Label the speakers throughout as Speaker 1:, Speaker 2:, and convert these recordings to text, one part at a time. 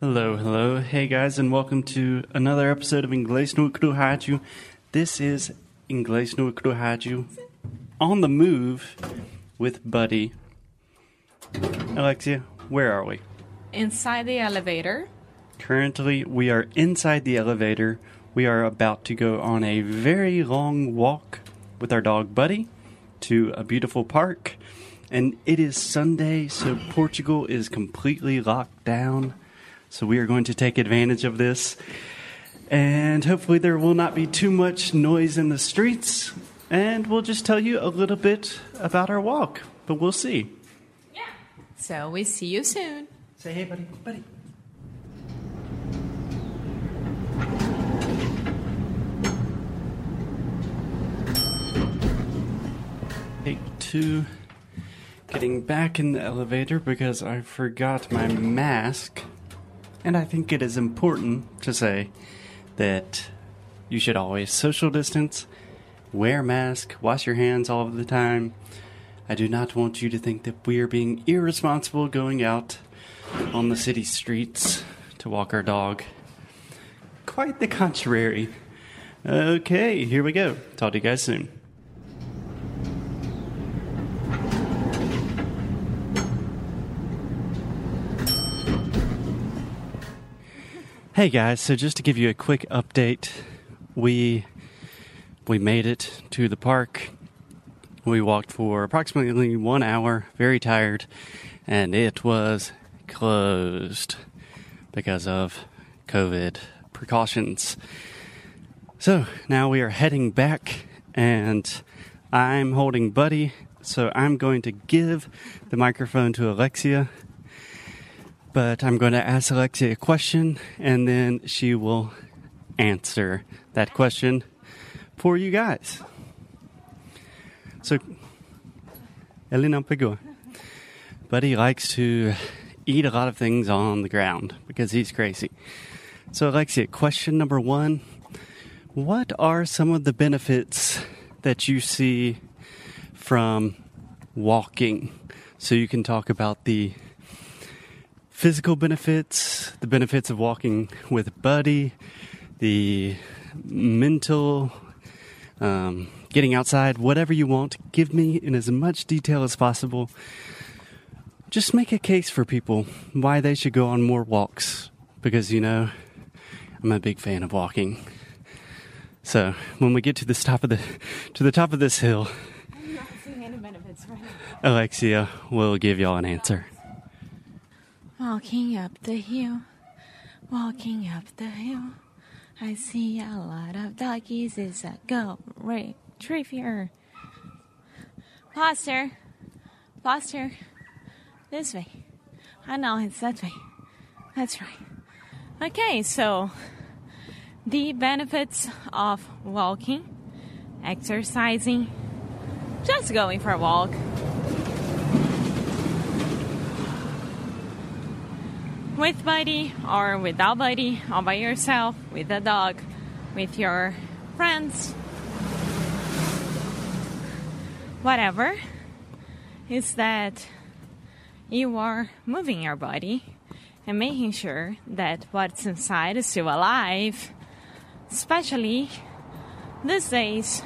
Speaker 1: Hello, hello. Hey guys, and welcome to another episode of Inglês no Rádio. This is Inglês no Rádio on the move with Buddy. Alexia, where are we?
Speaker 2: Inside the elevator.
Speaker 1: Currently, we are inside the elevator. We are about to go on a very long walk with our dog Buddy to a beautiful park. And it is Sunday, so Portugal is completely locked down. So we are going to take advantage of this. And hopefully, there will not be too much noise in the streets. And we'll just tell you a little bit about our walk, but we'll see.
Speaker 2: Yeah. So we see you soon.
Speaker 1: Say hey, buddy. Buddy. Take two. Getting back in the elevator because I forgot my mask. And I think it is important to say that you should always social distance, wear mask, wash your hands all of the time. I do not want you to think that we are being irresponsible going out on the city streets to walk our dog. Quite the contrary. Okay, here we go. Talk to you guys soon. Hey guys, so just to give you a quick update, we we made it to the park. We walked for approximately 1 hour, very tired, and it was closed because of COVID precautions. So, now we are heading back and I'm holding Buddy, so I'm going to give the microphone to Alexia but I'm going to ask Alexia a question and then she will answer that question for you guys. So, Elena Pegua. Buddy likes to eat a lot of things on the ground because he's crazy. So, Alexia, question number one What are some of the benefits that you see from walking? So, you can talk about the physical benefits, the benefits of walking with Buddy, the mental, um, getting outside, whatever you want. Give me in as much detail as possible. Just make a case for people why they should go on more walks because you know I'm a big fan of walking. So when we get to this top of the to the top of this hill, Alexia will give y'all an answer.
Speaker 2: Walking up the hill, walking up the hill. I see a lot of doggies. It's a go right? retriever. Foster, Foster, this way. I know it's that way. That's right. Okay, so the benefits of walking, exercising, just going for a walk. With Buddy or without Buddy, all by yourself, with a dog, with your friends, whatever, is that you are moving your body and making sure that what's inside is still alive, especially these days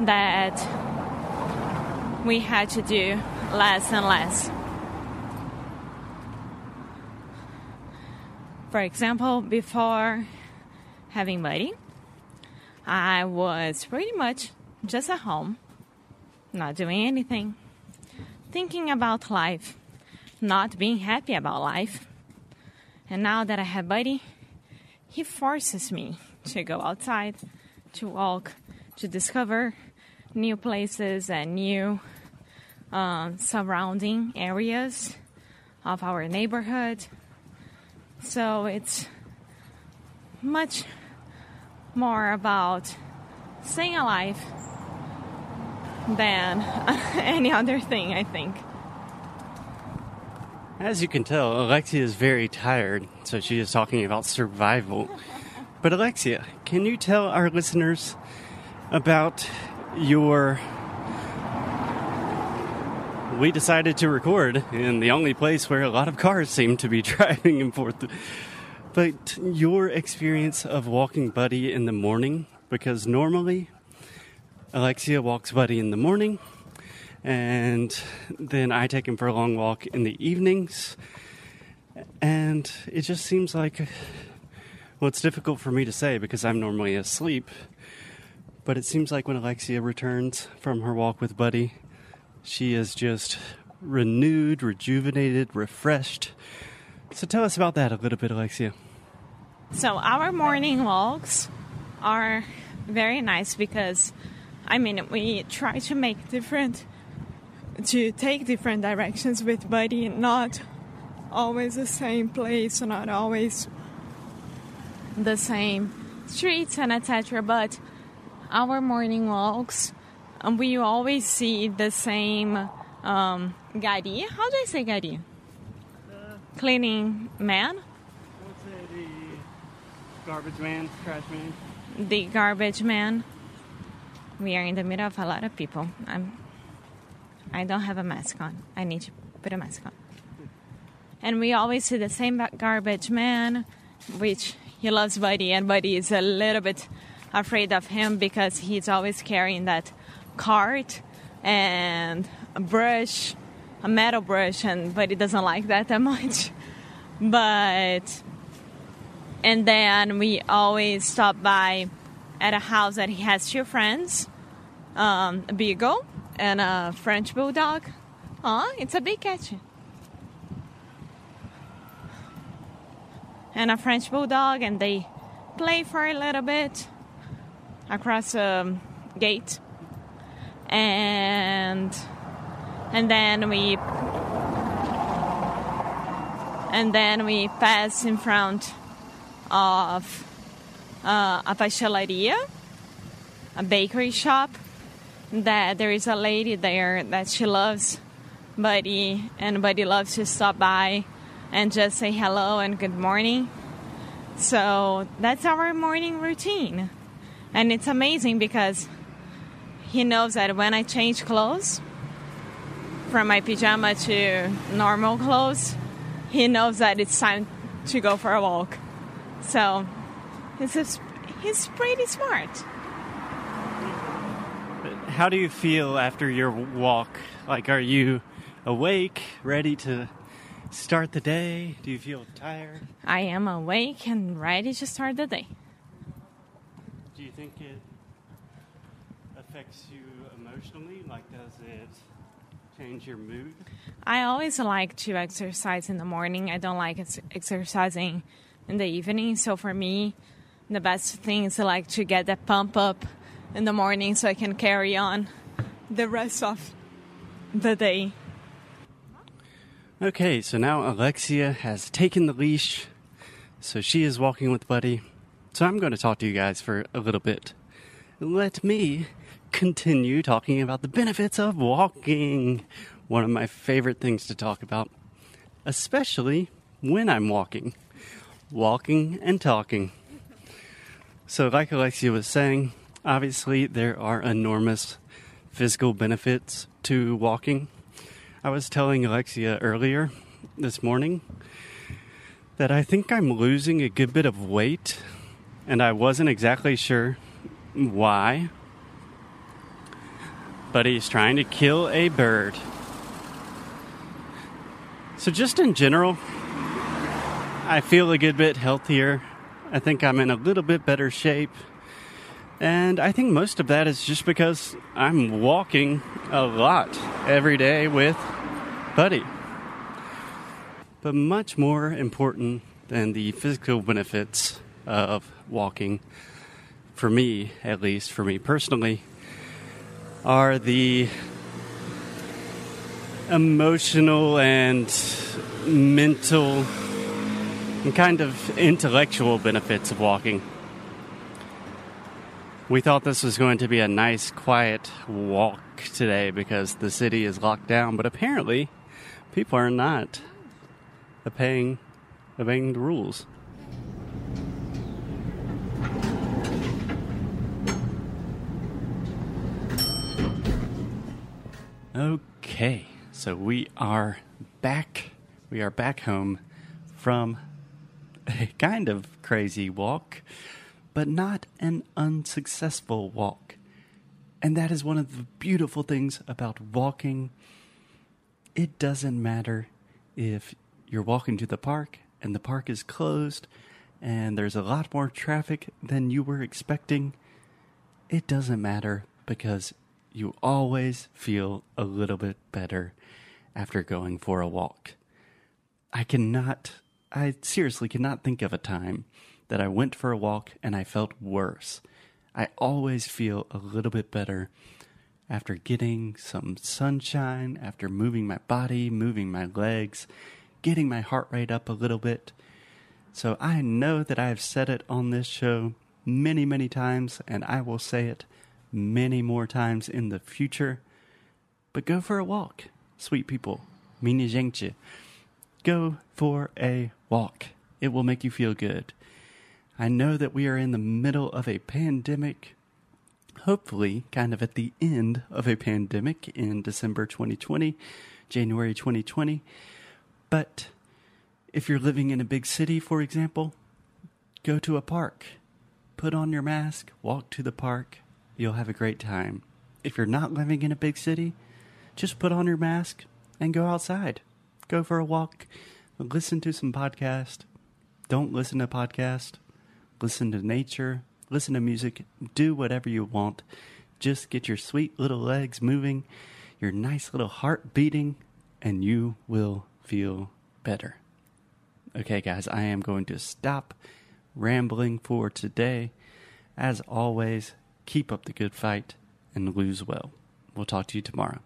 Speaker 2: that we had to do less and less. For example, before having Buddy, I was pretty much just at home, not doing anything, thinking about life, not being happy about life. And now that I have Buddy, he forces me to go outside, to walk, to discover new places and new uh, surrounding areas of our neighborhood, so it's much more about staying alive than any other thing, I think.
Speaker 1: As you can tell, Alexia is very tired, so she is talking about survival. But Alexia, can you tell our listeners about your we decided to record in the only place where a lot of cars seem to be driving and forth. But your experience of walking Buddy in the morning, because normally Alexia walks Buddy in the morning, and then I take him for a long walk in the evenings. And it just seems like, well, it's difficult for me to say because I'm normally asleep. But it seems like when Alexia returns from her walk with Buddy, she is just renewed, rejuvenated, refreshed. So tell us about that a little bit, Alexia.
Speaker 2: So our morning walks are very nice because I mean we try to make different to take different directions with Buddy, not always the same place, not always the same streets and etc. But our morning walks, um, we always see the same um, gari. How do I say gari? Cleaning man.
Speaker 1: Let's say the garbage man, trash man.
Speaker 2: the garbage man. We are in the middle of a lot of people. I'm. I don't have a mask on. I need to put a mask on. And we always see the same garbage man, which he loves Buddy, and Buddy is a little bit afraid of him because he's always carrying that cart and a brush, a metal brush, and Buddy doesn't like that that much. But and then we always stop by at a house that he has two friends um, a beagle and a French bulldog. Oh, it's a big cat. And a French bulldog, and they play for a little bit across a gate. And and then we and then we pass in front of uh, a pastelaria, a bakery shop. That there is a lady there that she loves Buddy, and Buddy loves to stop by and just say hello and good morning. So that's our morning routine. And it's amazing because he knows that when I change clothes from my pajama to normal clothes, he knows that it's time to go for a walk. So he's, he's pretty smart.
Speaker 1: How do you feel after your walk? Like, are you awake, ready to start the day? Do you feel tired?
Speaker 2: I am awake and ready to start the day.
Speaker 1: Do you think it affects you emotionally? Like, does it change your mood?
Speaker 2: I always like to exercise in the morning. I don't like ex- exercising in the evening. So for me, the best thing is like to get that pump up in the morning so I can carry on the rest of the day.
Speaker 1: Okay, so now Alexia has taken the leash, so she is walking with Buddy. So I'm going to talk to you guys for a little bit. Let me continue talking about the benefits of walking. One of my favorite things to talk about, especially when I'm walking. Walking and talking. So, like Alexia was saying, obviously there are enormous physical benefits to walking. I was telling Alexia earlier this morning that I think I'm losing a good bit of weight, and I wasn't exactly sure why. But he's trying to kill a bird. So, just in general, I feel a good bit healthier. I think I'm in a little bit better shape. And I think most of that is just because I'm walking a lot every day with Buddy. But much more important than the physical benefits of walking, for me at least, for me personally, are the emotional and mental and kind of intellectual benefits of walking. We thought this was going to be a nice, quiet walk today because the city is locked down, but apparently, people are not obeying, obeying the rules. Okay, So we are back. We are back home from a kind of crazy walk, but not an unsuccessful walk. And that is one of the beautiful things about walking. It doesn't matter if you're walking to the park and the park is closed and there's a lot more traffic than you were expecting. It doesn't matter because you always feel a little bit better after going for a walk. I cannot, I seriously cannot think of a time that I went for a walk and I felt worse. I always feel a little bit better after getting some sunshine, after moving my body, moving my legs, getting my heart rate up a little bit. So I know that I have said it on this show many, many times, and I will say it many more times in the future. But go for a walk, sweet people. Minha gente. Go for a walk. It will make you feel good. I know that we are in the middle of a pandemic, hopefully, kind of at the end of a pandemic in December 2020, January 2020. But if you're living in a big city, for example, go to a park, put on your mask, walk to the park, you'll have a great time. If you're not living in a big city, just put on your mask and go outside. Go for a walk, listen to some podcast. Don't listen to podcast. Listen to nature, listen to music, do whatever you want. Just get your sweet little legs moving, your nice little heart beating, and you will feel better. Okay, guys, I am going to stop rambling for today. As always, keep up the good fight and lose well. We'll talk to you tomorrow.